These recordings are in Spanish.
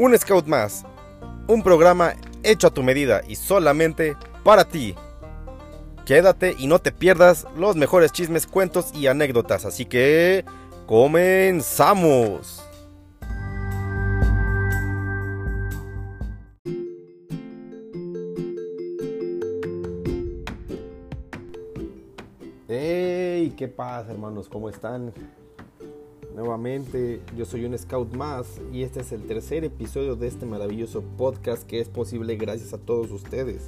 Un Scout más. Un programa hecho a tu medida y solamente para ti. Quédate y no te pierdas los mejores chismes, cuentos y anécdotas. Así que comenzamos. ¡Hey! ¿Qué pasa hermanos? ¿Cómo están? Nuevamente, yo soy un scout más y este es el tercer episodio de este maravilloso podcast que es posible gracias a todos ustedes.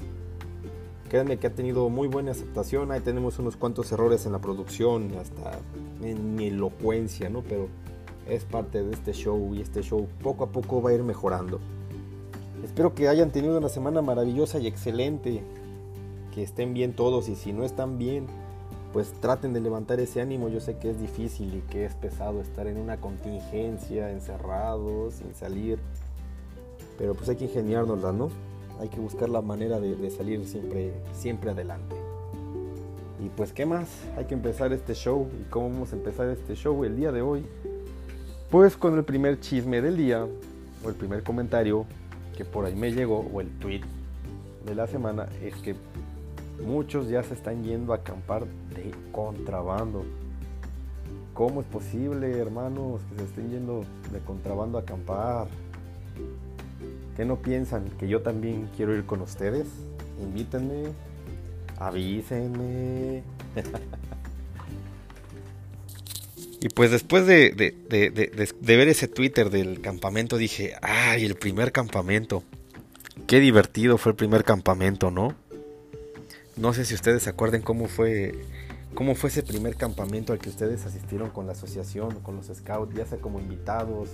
Créanme que ha tenido muy buena aceptación, ahí tenemos unos cuantos errores en la producción, hasta en mi elocuencia, ¿no? Pero es parte de este show y este show poco a poco va a ir mejorando. Espero que hayan tenido una semana maravillosa y excelente, que estén bien todos y si no están bien, pues traten de levantar ese ánimo. Yo sé que es difícil y que es pesado estar en una contingencia, encerrados, sin salir. Pero pues hay que ingeniárnosla, ¿no? Hay que buscar la manera de, salir siempre, siempre adelante. Y pues, ¿qué más? Hay que empezar este show. ¿Y cómo vamos a empezar este show el día de hoy? Pues con el primer chisme del día, o el primer comentario que por ahí me llegó, o el tweet de la semana, es que Muchos ya se están yendo a acampar de contrabando. ¿Cómo es posible, hermanos, que se estén yendo de contrabando a acampar? ¿Qué no piensan? ¿Que yo también quiero ir con ustedes? Invítenme, avísenme. y pues después de, de, ver ese Twitter del campamento dije, ay, el primer campamento. Qué divertido fue el primer campamento, ¿no? No sé si ustedes se acuerden cómo fue, cómo fue ese primer campamento al que ustedes asistieron con la asociación, con los scouts, ya sea como invitados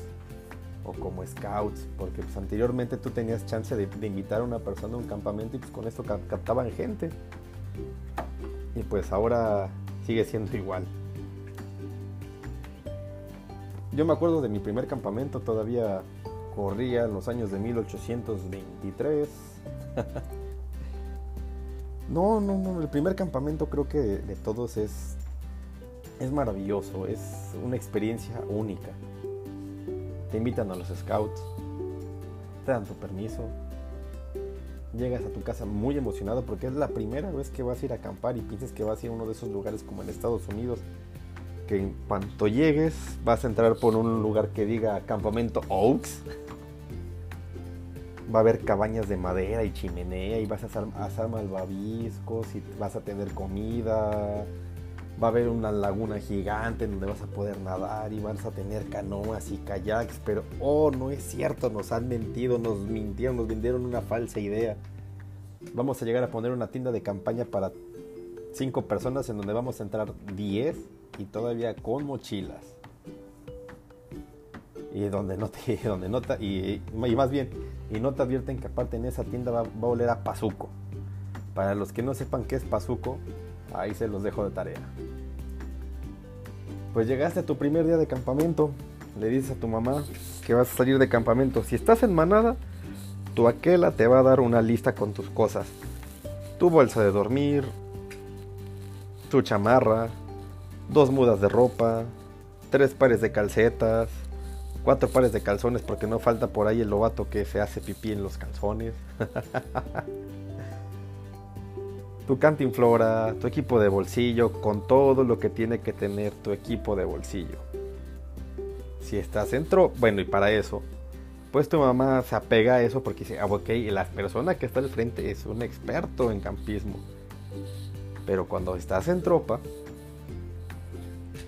o como scouts, porque pues, anteriormente tú tenías chance de, invitar a una persona a un campamento y pues con esto captaban gente. Y pues ahora sigue siendo igual. Yo me acuerdo de mi primer campamento, todavía corría en los años de 1823. No, no, no. El primer campamento creo que de, todos es, es maravilloso. Es una experiencia única. Te invitan a los scouts. Te dan tu permiso. Llegas a tu casa muy emocionado porque es la primera vez que vas a ir a acampar y piensas que vas a ir a uno de esos lugares como en Estados Unidos. Que en cuanto llegues vas a entrar por un lugar que diga campamento Oaks va a haber cabañas de madera y chimenea y vas a asar, malvaviscos y vas a tener comida. Va a haber una laguna gigante donde vas a poder nadar y vas a tener canoas y kayaks, pero oh, no es cierto, nos han mentido, nos mintieron, nos vendieron una falsa idea. Vamos a llegar a poner una tienda de campaña para cinco personas en donde vamos a entrar 10 y todavía con mochilas y donde no te, donde nota y, más bien, y no te advierten que aparte en esa tienda va, a oler a pazuco. Para los que no sepan qué es pazuco, ahí se los dejo de tarea. Pues llegaste a tu primer día de campamento, le dices a tu mamá que vas a salir de campamento. Si estás en manada, tu aquela te va a dar una lista con tus cosas. Tu bolsa de dormir, tu chamarra, dos mudas de ropa, tres pares de calcetas, cuatro pares de calzones porque no falta por ahí el lobato que se hace pipí en los calzones. tu cantinflora, tu equipo de bolsillo, con todo lo que tiene que tener tu equipo de bolsillo. Si estás dentro, bueno, y para eso, pues tu mamá se apega a eso porque dice, ah, ok, la persona que está al frente es un experto en campismo. Pero cuando estás en tropa,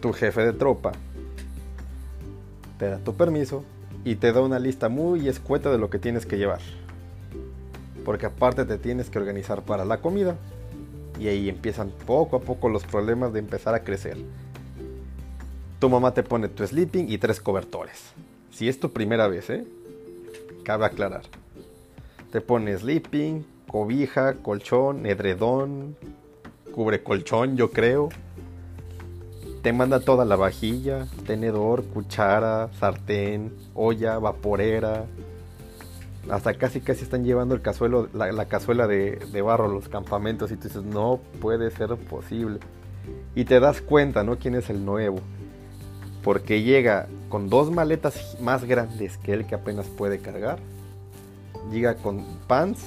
tu jefe de tropa te da tu permiso y te da una lista muy escueta de lo que tienes que llevar. Porque aparte te tienes que organizar para la comida y ahí empiezan poco a poco los problemas de empezar a crecer. Tu mamá te pone tu sleeping y tres cobertores. Si es tu primera vez, ¿eh? Cabe aclarar. Te pone sleeping, cobija, colchón, edredón, cubre colchón, yo creo te manda toda la vajilla, tenedor, cuchara, sartén, olla, vaporera. Hasta casi casi están llevando el cazuelo, la, cazuela de, de, barro los campamentos y tú dices, no puede ser posible. Y te das cuenta, ¿no? ¿Quién es el nuevo? Porque llega con dos maletas más grandes que él que apenas puede cargar. Llega con pants,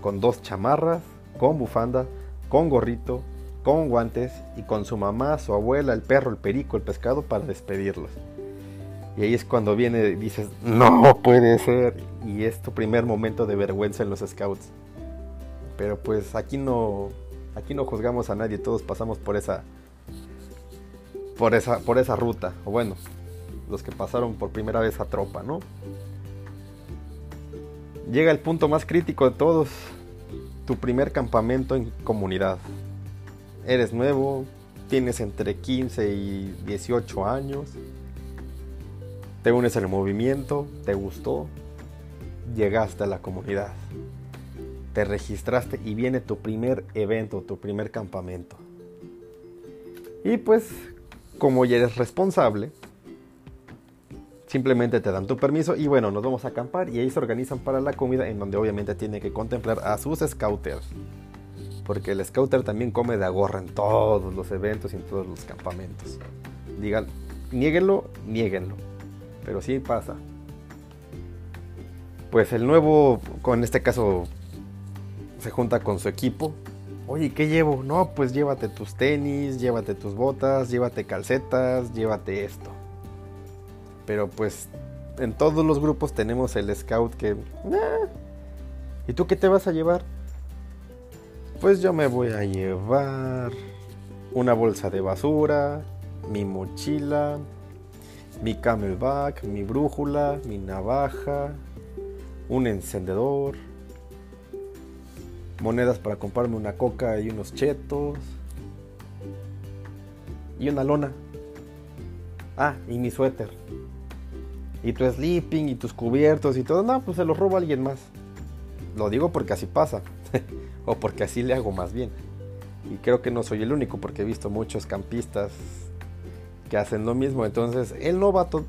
con dos chamarras, con bufanda, con gorrito, con guantes y con su mamá, su abuela, el perro, el perico, el pescado para despedirlos. Y ahí es cuando viene y dices, no puede ser. Y es tu primer momento de vergüenza en los scouts. Pero pues aquí no, aquí no juzgamos a nadie, todos pasamos por esa, por esa, por esa ruta. O bueno, los que pasaron por primera vez a tropa, ¿no? Llega el punto más crítico de todos, tu primer campamento en comunidad. Eres nuevo, tienes entre 15 y 18 años te unes al movimiento, te gustó, llegaste a la comunidad, te registraste y viene tu primer evento, tu primer campamento. Y pues, como ya eres responsable, simplemente te dan tu permiso y bueno, nos vamos a acampar y ahí se organizan para la comida en donde obviamente tiene que contemplar a sus scouters. Porque el scouter también come de agorra en todos los eventos y en todos los campamentos. Digan, niéguenlo, niéguenlo pero sí pasa. Pues el nuevo, con este caso, se junta con su equipo. Oye, ¿qué llevo? No, pues llévate tus tenis, llévate tus botas, llévate calcetas, llévate esto. Pero pues en todos los grupos tenemos el scout que... ¿Y tú qué te vas a llevar? Pues yo me voy a llevar una bolsa de basura, mi mochila, mi camelback, mi brújula, mi navaja, un encendedor, monedas para comprarme una coca y unos chetos y una lona. Ah, y mi suéter. Y tu sleeping y tus cubiertos y todo. No, pues se los robo a alguien más. Lo digo porque así pasa. o porque así le hago más bien. Y creo que no soy el único porque he visto muchos campistas que hacen lo mismo. Entonces el novato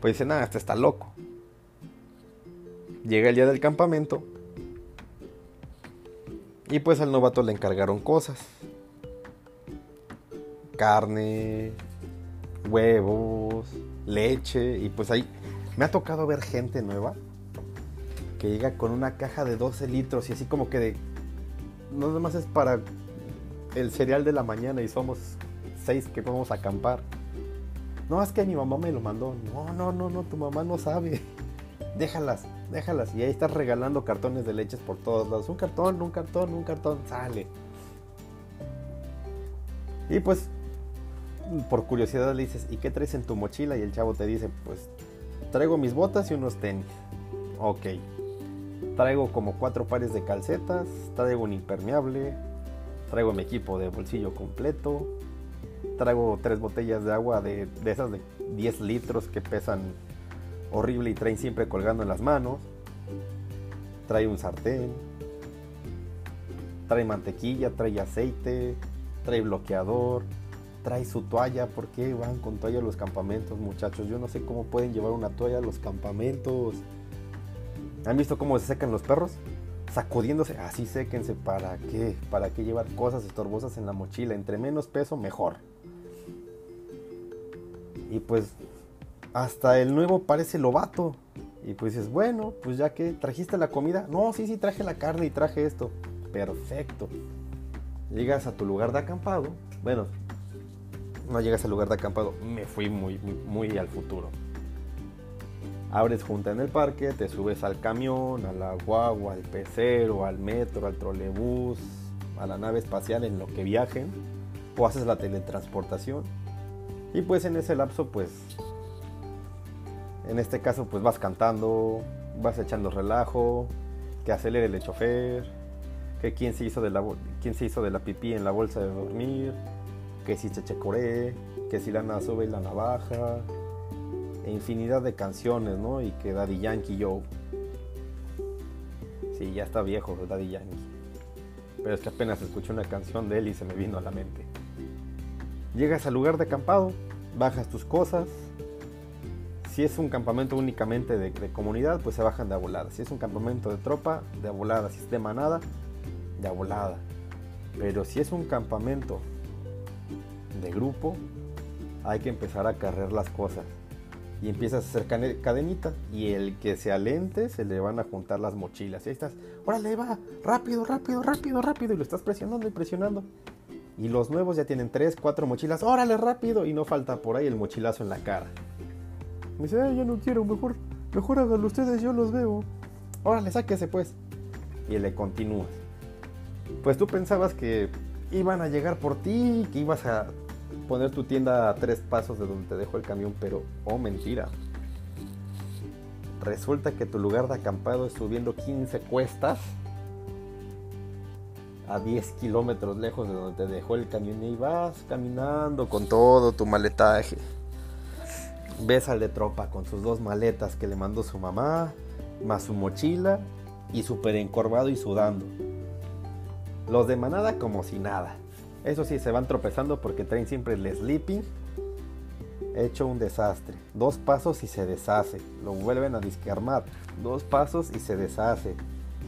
pues dice, nada, este está loco. Llega el día del campamento y pues al novato le encargaron cosas. Carne, huevos, leche y pues ahí me ha tocado ver gente nueva que llega con una caja de 12 litros y así como que de... No nomás es para el cereal de la mañana y somos seis que vamos a acampar. No, es que mi mamá me lo mandó. No, no, no, no, tu mamá no sabe. Déjalas, déjalas. Y ahí estás regalando cartones de leches por todos lados. Un cartón, un cartón, un cartón, sale. Y pues, por curiosidad le dices, ¿y qué traes en tu mochila? Y el chavo te dice, pues, traigo mis botas y unos tenis. Ok. Traigo como cuatro pares de calcetas, traigo un impermeable, traigo mi equipo de bolsillo completo, Traigo tres botellas de agua de, esas de 10 litros que pesan horrible y traen siempre colgando en las manos. Trae un sartén. Trae mantequilla, trae aceite, trae bloqueador, trae su toalla. ¿Por qué van con toalla a los campamentos, muchachos? Yo no sé cómo pueden llevar una toalla a los campamentos. ¿Han visto cómo se secan los perros? Sacudiéndose, así séquense. ¿Para qué? ¿Para qué llevar cosas estorbosas en la mochila? Entre menos peso, mejor. Y pues hasta el nuevo parece lobato. Y pues dices, bueno, pues ya que trajiste la comida. No, sí, sí, traje la carne y traje esto. Perfecto. Llegas a tu lugar de acampado. Bueno, no llegas al lugar de acampado. Me fui muy, muy, muy al futuro. Abres junta en el parque, te subes al camión, a la guagua, al pecero, al metro, al trolebús, a la nave espacial en lo que viajen. O haces la teletransportación y pues en ese lapso, pues, en este caso, pues vas cantando, vas echando relajo, que acelere el chofer, que quién se hizo de la, quién se hizo de la pipí en la bolsa de dormir, que si chechecoré, que si lana sube la navaja, e infinidad de canciones, ¿no? Y que Daddy Yankee yo. Sí, ya está viejo Daddy Yankee. Pero es que apenas escuché una canción de él y se me vino a la mente. Llegas al lugar de acampado, bajas tus cosas. Si es un campamento únicamente de, comunidad, pues se bajan de abolada. Si es un campamento de tropa, de abolada. Si es de manada, de abolada. Pero si es un campamento de grupo, hay que empezar a cargar las cosas. Y empiezas a hacer cadenita. Y el que se alente se le van a juntar las mochilas. Y ahí estás, órale, va, rápido, rápido, rápido, rápido. Y lo estás presionando y presionando. Y los nuevos ya tienen 3, 4 mochilas. Órale, rápido. Y no falta por ahí el mochilazo en la cara. Me dice, yo no quiero, mejor, mejor háganlo ustedes, yo los veo. Órale, sáquese pues. Y le continúas. Pues tú pensabas que iban a llegar por ti, que ibas a poner tu tienda a tres pasos de donde te dejó el camión, pero oh mentira. Resulta que tu lugar de acampado es subiendo 15 cuestas a 10 kilómetros lejos de donde te dejó el camión y vas caminando con todo tu maletaje. Ves al de tropa con sus dos maletas que le mandó su mamá, más su mochila y súper encorvado y sudando. Los de manada como si nada. Eso sí, se van tropezando porque traen siempre el sleeping. Hecho un desastre. Dos pasos y se deshace. Lo vuelven a disquearmar. Dos pasos y se deshace.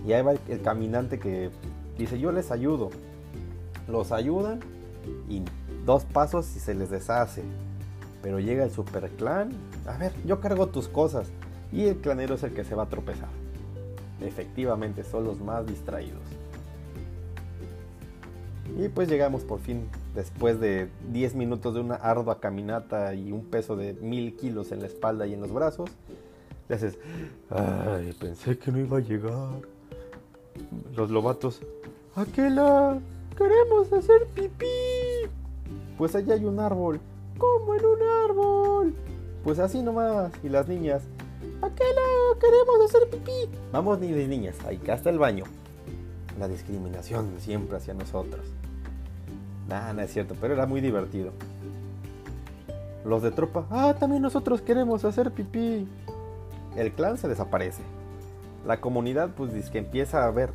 Y ahí va el, caminante que dice yo les ayudo. Los ayudan y dos pasos y se les deshace. Pero llega el super clan. A ver, yo cargo tus cosas. Y el clanero es el que se va a tropezar. Efectivamente, son los más distraídos. Y pues llegamos por fin, después de 10 minutos de una ardua caminata y un peso de mil kilos en la espalda y en los brazos, le haces, ay, pensé que no iba a llegar. Los lobatos, Aquela, queremos hacer pipí. Pues allá hay un árbol. ¿Cómo en un árbol? Pues así nomás. Y las niñas, Aquela, queremos hacer pipí. Vamos, ni niñas, ahí hasta el baño. La discriminación siempre hacia nosotros. Nah, no es cierto, pero era muy divertido. Los de tropa, ah, también nosotros queremos hacer pipí. El clan se desaparece. La comunidad, pues, dice que empieza a ver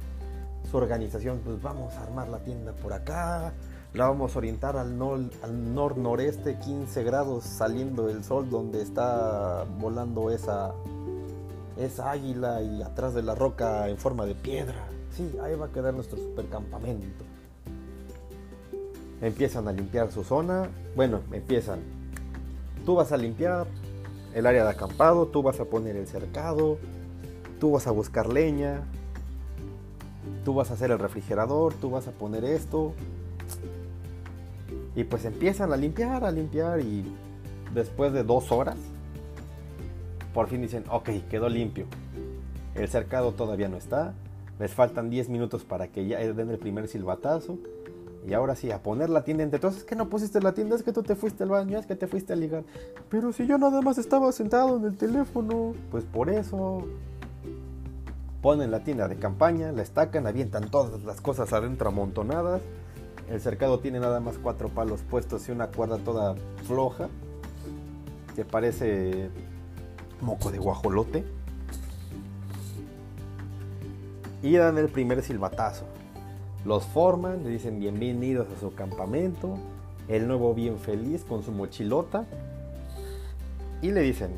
su organización, pues vamos a armar la tienda por acá, la vamos a orientar al, al nor-noreste, 15 grados saliendo el sol donde está volando esa, esa águila y atrás de la roca en forma de piedra. Sí, ahí va a quedar nuestro supercampamento empiezan a limpiar su zona. Bueno, empiezan. Tú vas a limpiar el área de acampado, tú vas a poner el cercado, tú vas a buscar leña, tú vas a hacer el refrigerador, tú vas a poner esto. Y pues empiezan a limpiar, a limpiar y después de dos horas, por fin dicen, ok, quedó limpio. El cercado todavía no está, les faltan 10 minutos para que ya den el primer silbatazo y ahora sí, a poner la tienda entre todos. Es que no pusiste la tienda, es que tú te fuiste al baño, es que te fuiste a ligar. Pero si yo nada más estaba sentado en el teléfono. Pues por eso. Ponen la tienda de campaña, la estacan, avientan todas las cosas adentro amontonadas. El cercado tiene nada más cuatro palos puestos y una cuerda toda floja. Que parece moco de guajolote. Y dan el primer silbatazo. Los forman, le dicen bienvenidos a su campamento. El nuevo bien feliz con su mochilota. Y le dicen,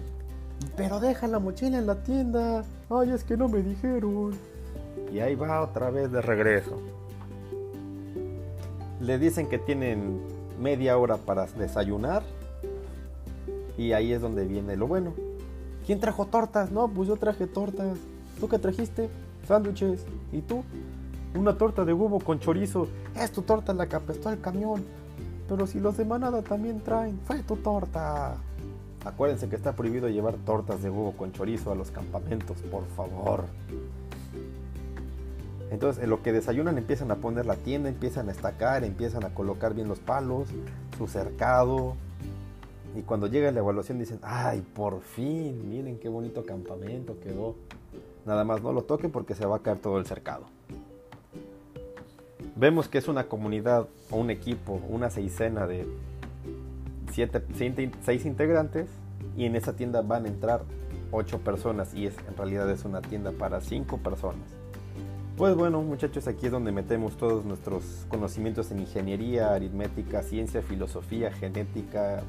pero deja la mochila en la tienda. Ay, es que no me dijeron. Y ahí va otra vez de regreso. Le dicen que tienen media hora para desayunar. Y ahí es donde viene lo bueno. ¿Quién trajo tortas? No, pues yo traje tortas. ¿Tú qué trajiste? Sándwiches. ¿Y tú? Una torta de huevo con chorizo. Es tu torta la que apestó el camión. Pero si los de manada también traen, fue tu torta. Acuérdense que está prohibido llevar tortas de huevo con chorizo a los campamentos, por favor. Entonces, en lo que desayunan empiezan a poner la tienda, empiezan a estacar, empiezan a colocar bien los palos, su cercado. Y cuando llega la evaluación dicen, ay, por fin, miren qué bonito campamento quedó. Nada más no lo toquen porque se va a caer todo el cercado. Vemos que es una comunidad o un equipo, una seisena de siete, seis integrantes y en esa tienda van a entrar ocho personas y es, en realidad es una tienda para cinco personas. Pues bueno muchachos, aquí es donde metemos todos nuestros conocimientos en ingeniería, aritmética, ciencia, filosofía, genética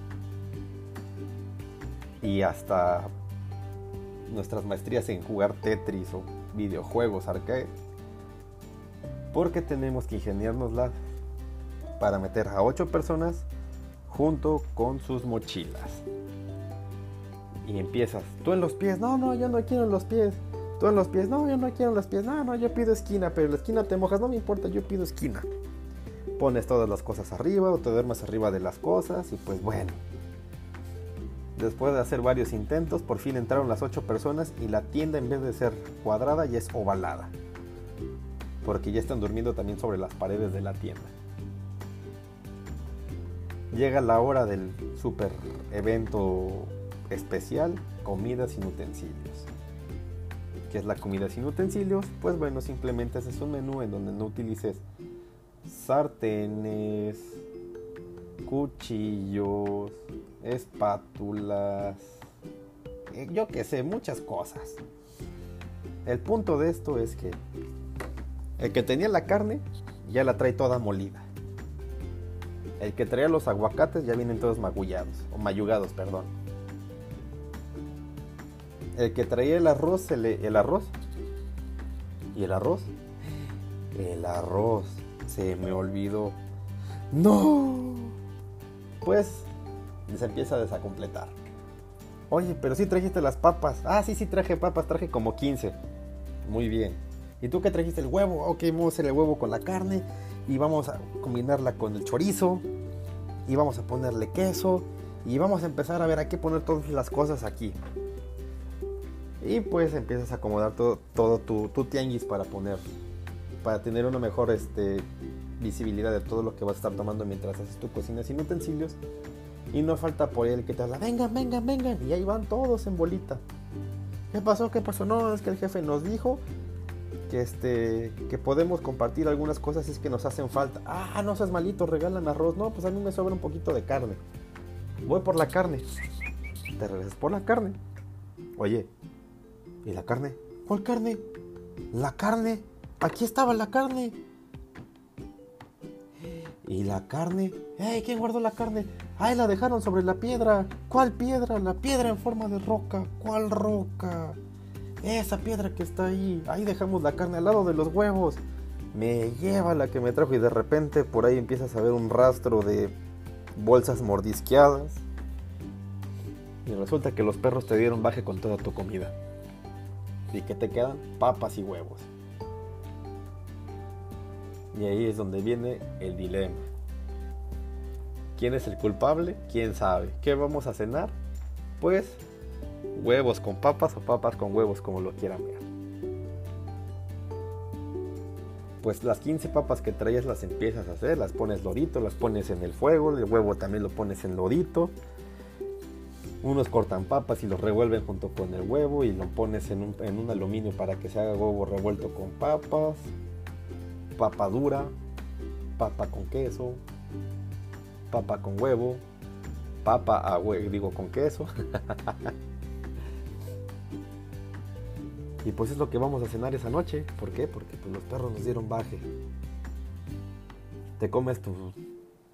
y hasta nuestras maestrías en jugar Tetris o videojuegos arcade porque tenemos que ingeniárnosla para meter a 8 personas junto con sus mochilas. Y empiezas, tú en los pies, no, no, yo no quiero en los pies. Tú en los pies, no, yo no quiero en los pies, no, no, yo pido esquina, pero en la esquina te mojas, no me importa, yo pido esquina. Pones todas las cosas arriba o te duermes arriba de las cosas y pues bueno. Después de hacer varios intentos, por fin entraron las ocho personas y la tienda en vez de ser cuadrada ya es ovalada. Porque ya están durmiendo también sobre las paredes de la tienda. Llega la hora del super evento especial, comidas sin utensilios. ¿Qué es la comida sin utensilios? Pues bueno, simplemente es un menú en donde no utilices sartenes, cuchillos, espátulas, eh, yo que sé, muchas cosas. El punto de esto es que el que tenía la carne ya la trae toda molida. El que traía los aguacates ya vienen todos magullados, o mayugados, perdón. El que traía el arroz, el, el arroz. ¿Y el arroz? El arroz. Se me olvidó. ¡No! Pues se empieza a desacompletar. Oye, pero sí trajiste las papas. Ah, sí, sí traje papas, traje como 15. Muy bien. ¿Y tú qué trajiste el huevo? Ok, vamos a hacer el huevo con la carne y vamos a combinarla con el chorizo y vamos a ponerle queso y vamos a empezar a ver a qué poner todas las cosas aquí. Y pues empiezas a acomodar todo, todo tu, tu, tianguis para poner, para tener una mejor este, visibilidad de todo lo que vas a estar tomando mientras haces tu cocina sin utensilios y no falta por él que te habla, vengan, vengan, vengan. Y ahí van todos en bolita. ¿Qué pasó? ¿Qué pasó? No, es que el jefe nos dijo que este que podemos compartir algunas cosas es que nos hacen falta. Ah, no seas malito, regalan arroz. No, pues a mí me sobra un poquito de carne. Voy por la carne. Te regresas por la carne. Oye, ¿y la carne? ¿Cuál carne? La carne. Aquí estaba la carne. ¿Y la carne? ¡Ey! ¿Quién guardó la carne? ¡Ay, la dejaron sobre la piedra! ¿Cuál piedra? La piedra en forma de roca. ¿Cuál roca? Esa piedra que está ahí. Ahí dejamos la carne al lado de los huevos. Me lleva la que me trajo y de repente por ahí empiezas a ver un rastro de bolsas mordisqueadas. Y resulta que los perros te dieron baje con toda tu comida. ¿Y que te quedan? Papas y huevos. Y ahí es donde viene el dilema. ¿Quién es el culpable? ¿Quién sabe? ¿Qué vamos a cenar? Pues huevos con papas o papas con huevos, como lo quieran ver. Pues las 15 papas que traías las empiezas a hacer, las pones lodito, las pones en el fuego, el huevo también lo pones en lodito. Unos cortan papas y los revuelven junto con el huevo y lo pones en un, en un aluminio para que se haga huevo revuelto con papas papa dura, papa con queso, papa con huevo, papa a huevo, digo con queso. y pues es lo que vamos a cenar esa noche. ¿Por qué? Porque pues, los perros nos dieron baje. Te comes tu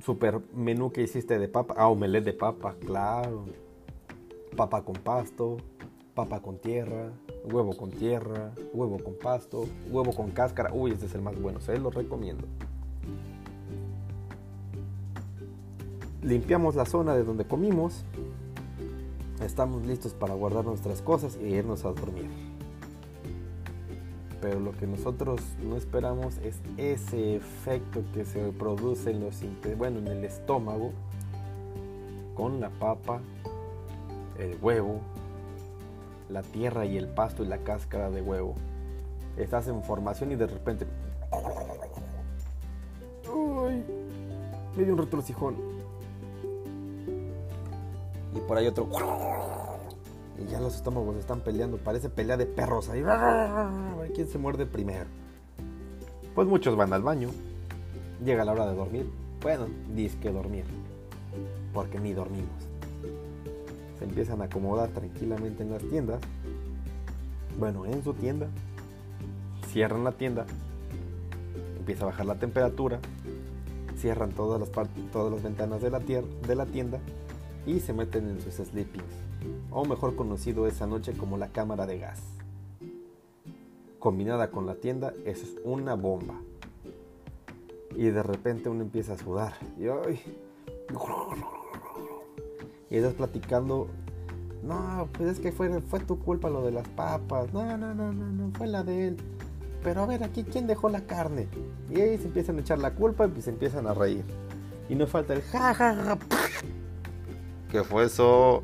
super menú que hiciste de papa. Ah, omelette de papa, claro. Papa con pasto, papa con tierra, huevo con tierra, huevo con pasto, huevo con cáscara. Uy, este es el más bueno, se lo recomiendo. Limpiamos la zona de donde comimos. Estamos listos para guardar nuestras cosas e irnos a dormir. Pero lo que nosotros no esperamos es ese efecto que se produce en los bueno, en el estómago con la papa, el huevo, la tierra y el pasto y la cáscara de huevo. Estás en formación y de repente... Uy, me dio un retrocijón. Y por ahí otro... Y ya los estómagos están peleando. Parece pelea de perros ahí. A ver quién se muerde primero. Pues muchos van al baño. Llega la hora de dormir. Bueno, que dormir. Porque ni dormimos empiezan a acomodar tranquilamente en las tiendas. Bueno, en su tienda. Cierran la tienda. Empieza a bajar la temperatura. Cierran todas las, todas las ventanas de la, de la tienda. Y se meten en sus sleepings. O mejor conocido esa noche como la cámara de gas. Combinada con la tienda, es una bomba. Y de repente uno empieza a sudar. Y y estás platicando, no, pues es que fue, fue tu culpa lo de las papas, no, no, no, no, no, fue la de él. Pero a ver, aquí, ¿quién dejó la carne? Y ahí se empiezan a echar la culpa y se empiezan a reír. Y no falta el ja, ja, ja. ¿Qué fue eso?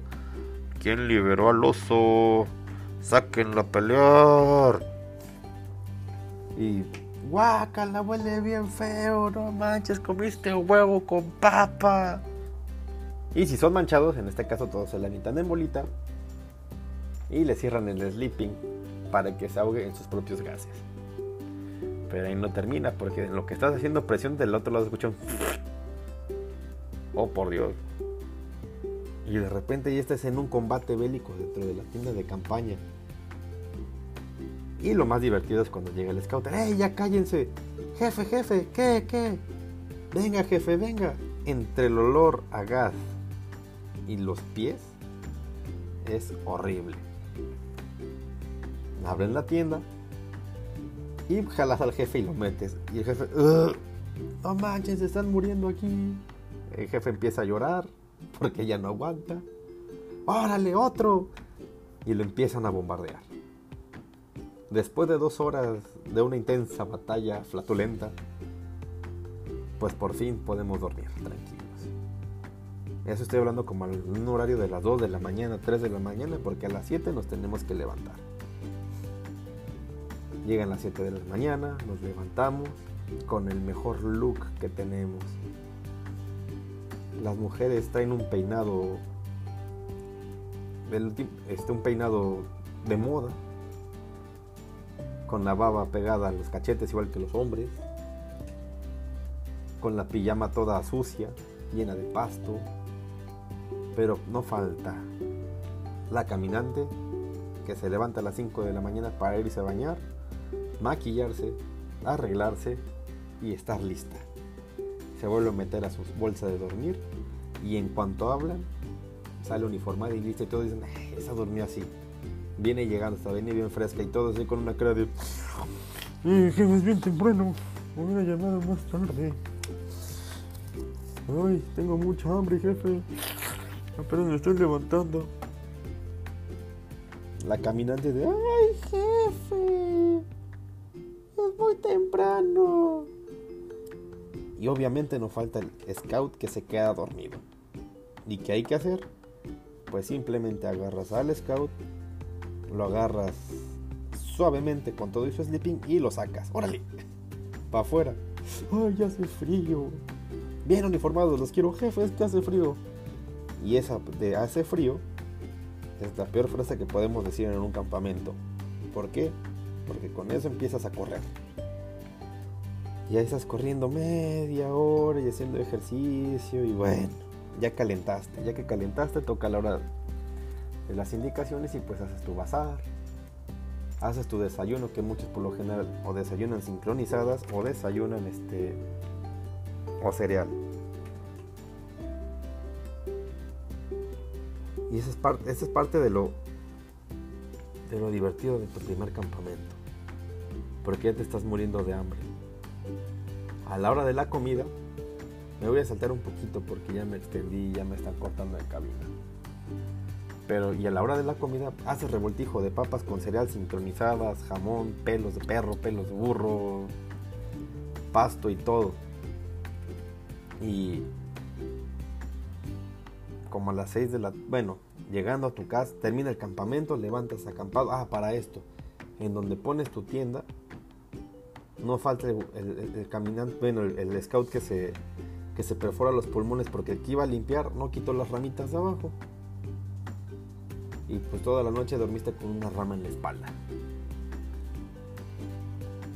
¿Quién liberó al oso? Sáquenlo a pelear. Y guácala, huele bien feo, no manches, comiste huevo con papa. Y si son manchados, en este caso todos se la quitan en bolita y le cierran el sleeping para que se ahogue en sus propios gases. Pero ahí no termina, porque lo que estás haciendo presión del otro lado escuchan. Oh por Dios. Y de repente ya estás en un combate bélico dentro de la tienda de campaña. Y lo más divertido es cuando llega el scout. ¡Ey, ya cállense! Jefe, jefe, ¿qué, qué? Venga, jefe, venga. Entre el olor a gas y los pies es horrible. Abren la tienda y jalas al jefe y lo metes. Y el jefe, no manches, se están muriendo aquí. El jefe empieza a llorar porque ya no aguanta. ¡Órale, otro! Y lo empiezan a bombardear. Después de dos horas de una intensa batalla flatulenta, pues por fin podemos dormir tranquilos. Eso estoy hablando como en un horario de las 2 de la mañana, 3 de la mañana, porque a las 7 nos tenemos que levantar. Llegan las 7 de la mañana, nos levantamos con el mejor look que tenemos. Las mujeres traen un peinado, este, un peinado de moda, con la baba pegada a los cachetes igual que los hombres, con la pijama toda sucia, llena de pasto, pero no falta la caminante que se levanta a las 5 de la mañana para irse a bañar, maquillarse, arreglarse y estar lista. Se vuelve a meter a sus bolsas de dormir y en cuanto hablan, sale uniformada y lista y todos dicen, esa durmió así. Viene llegando, está viene bien fresca y todo así con una cara de... Eh, que es bien temprano, me hubiera llamado más tarde. Ay, tengo mucha hambre, jefe. Apenas me estoy levantando. La caminante de... ¡Ay, jefe! Es muy temprano. Y obviamente no falta el scout que se queda dormido. ¿Y qué hay que hacer? Pues simplemente agarras al scout, lo agarras suavemente con todo su sleeping y lo sacas. ¡Órale! Para afuera. ¡Ay, ya hace frío! Bien uniformados, los quiero, jefe, es que hace frío. Y esa de hace frío es la peor frase que podemos decir en un campamento. ¿Por qué? Porque con eso empiezas a correr. Y ahí estás corriendo media hora y haciendo ejercicio y bueno, ya calentaste. Ya que calentaste toca la hora de las indicaciones y pues haces tu bazar. Haces tu desayuno que muchos por lo general o desayunan sincronizadas o desayunan este o cereal. Y esa es parte, es parte de lo, de lo divertido de tu primer campamento. Porque ya te estás muriendo de hambre. A la hora de la comida, me voy a saltar un poquito porque ya me extendí, ya me están cortando de cabina. Pero y a la hora de la comida haces revoltijo de papas con cereal sincronizadas, jamón, pelos de perro, pelos de burro, pasto y todo. Y como a las 6 de la... Bueno, llegando a tu casa, termina el campamento, levantas acampado. Ah, para esto, en donde pones tu tienda, no falta el, caminante, bueno, el, scout que se, que se perfora los pulmones porque aquí iba a limpiar, no quitó las ramitas de abajo. Y pues toda la noche dormiste con una rama en la espalda.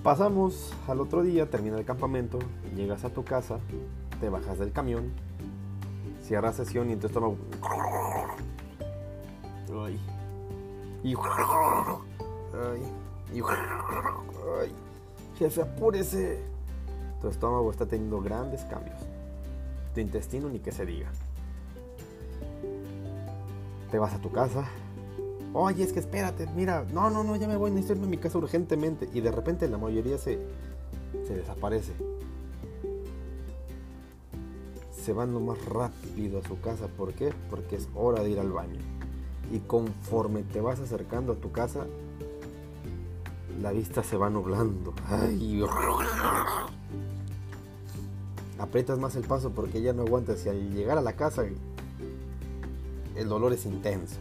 Pasamos al otro día, termina el campamento, llegas a tu casa, te bajas del camión, cierra sesión y entonces toma Ay. Ay. Jefe, apúrese. Tu estómago está teniendo grandes cambios. Tu intestino ni que se diga. Te vas a tu casa. Oye, es que espérate, mira, no, no, no, ya me voy, necesito irme a mi casa urgentemente. Y de repente la mayoría se, se desaparece. se van lo más rápido a su casa. ¿Por qué? Porque es hora de ir al baño. Y conforme te vas acercando a tu casa, la vista se va nublando. Ay. Aprietas más el paso porque ya no aguantas. Y al llegar a la casa, el dolor es intenso.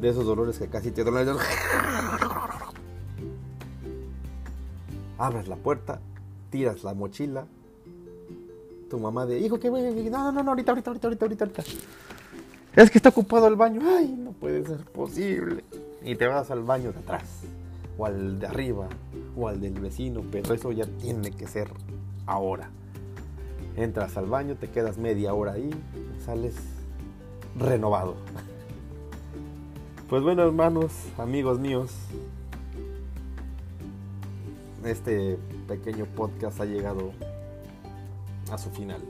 De esos dolores que casi te duelen. Abres la puerta, tiras la mochila. Tu mamá de, hijo, que? No, no, no, ahorita, ahorita, ahorita, ahorita, ahorita. Es que está ocupado el baño. Ay, no puede ser posible. Y te vas al baño de atrás, o al de arriba, o al del vecino, pero eso ya tiene que ser ahora. Entras al baño, te quedas media hora ahí, sales renovado. Pues bueno, hermanos, amigos míos, este pequeño podcast ha llegado a su final.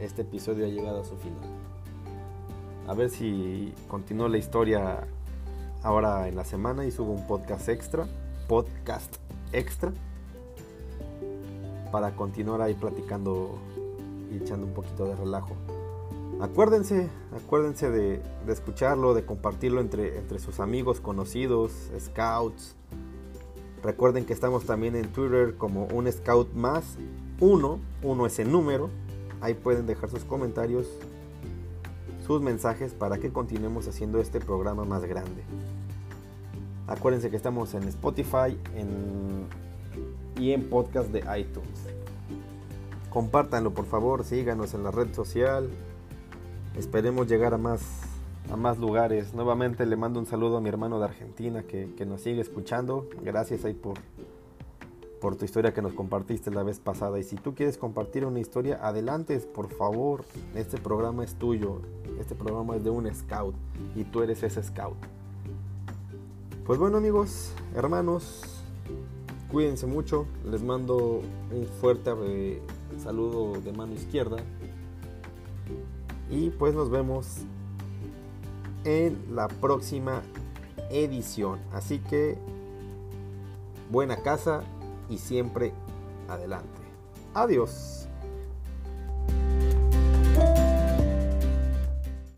Este episodio ha llegado a su final. A ver si continúo la historia ahora en la semana y subo un podcast extra. Podcast extra. Para continuar ahí platicando y echando un poquito de relajo. Acuérdense, acuérdense de, escucharlo, de compartirlo entre, entre sus amigos, conocidos, scouts. Recuerden que estamos también en Twitter como un scout más uno, uno es el número. Ahí pueden dejar sus comentarios, sus mensajes para que continuemos haciendo este programa más grande. Acuérdense que estamos en Spotify y en podcast de iTunes. Compártanlo por favor, síganos en la red social. Esperemos llegar a más, a más lugares. Nuevamente le mando un saludo a mi hermano de Argentina que, que nos sigue escuchando. Gracias ahí por, por tu historia que nos compartiste la vez pasada. Y si tú quieres compartir una historia, adelante, por favor. Este programa es tuyo. Este programa es de un scout y tú eres ese scout. Pues bueno amigos, hermanos, cuídense mucho. Les mando un fuerte eh, saludo de mano izquierda. Y pues nos vemos en la próxima edición. Así que buena casa y siempre adelante. Adiós.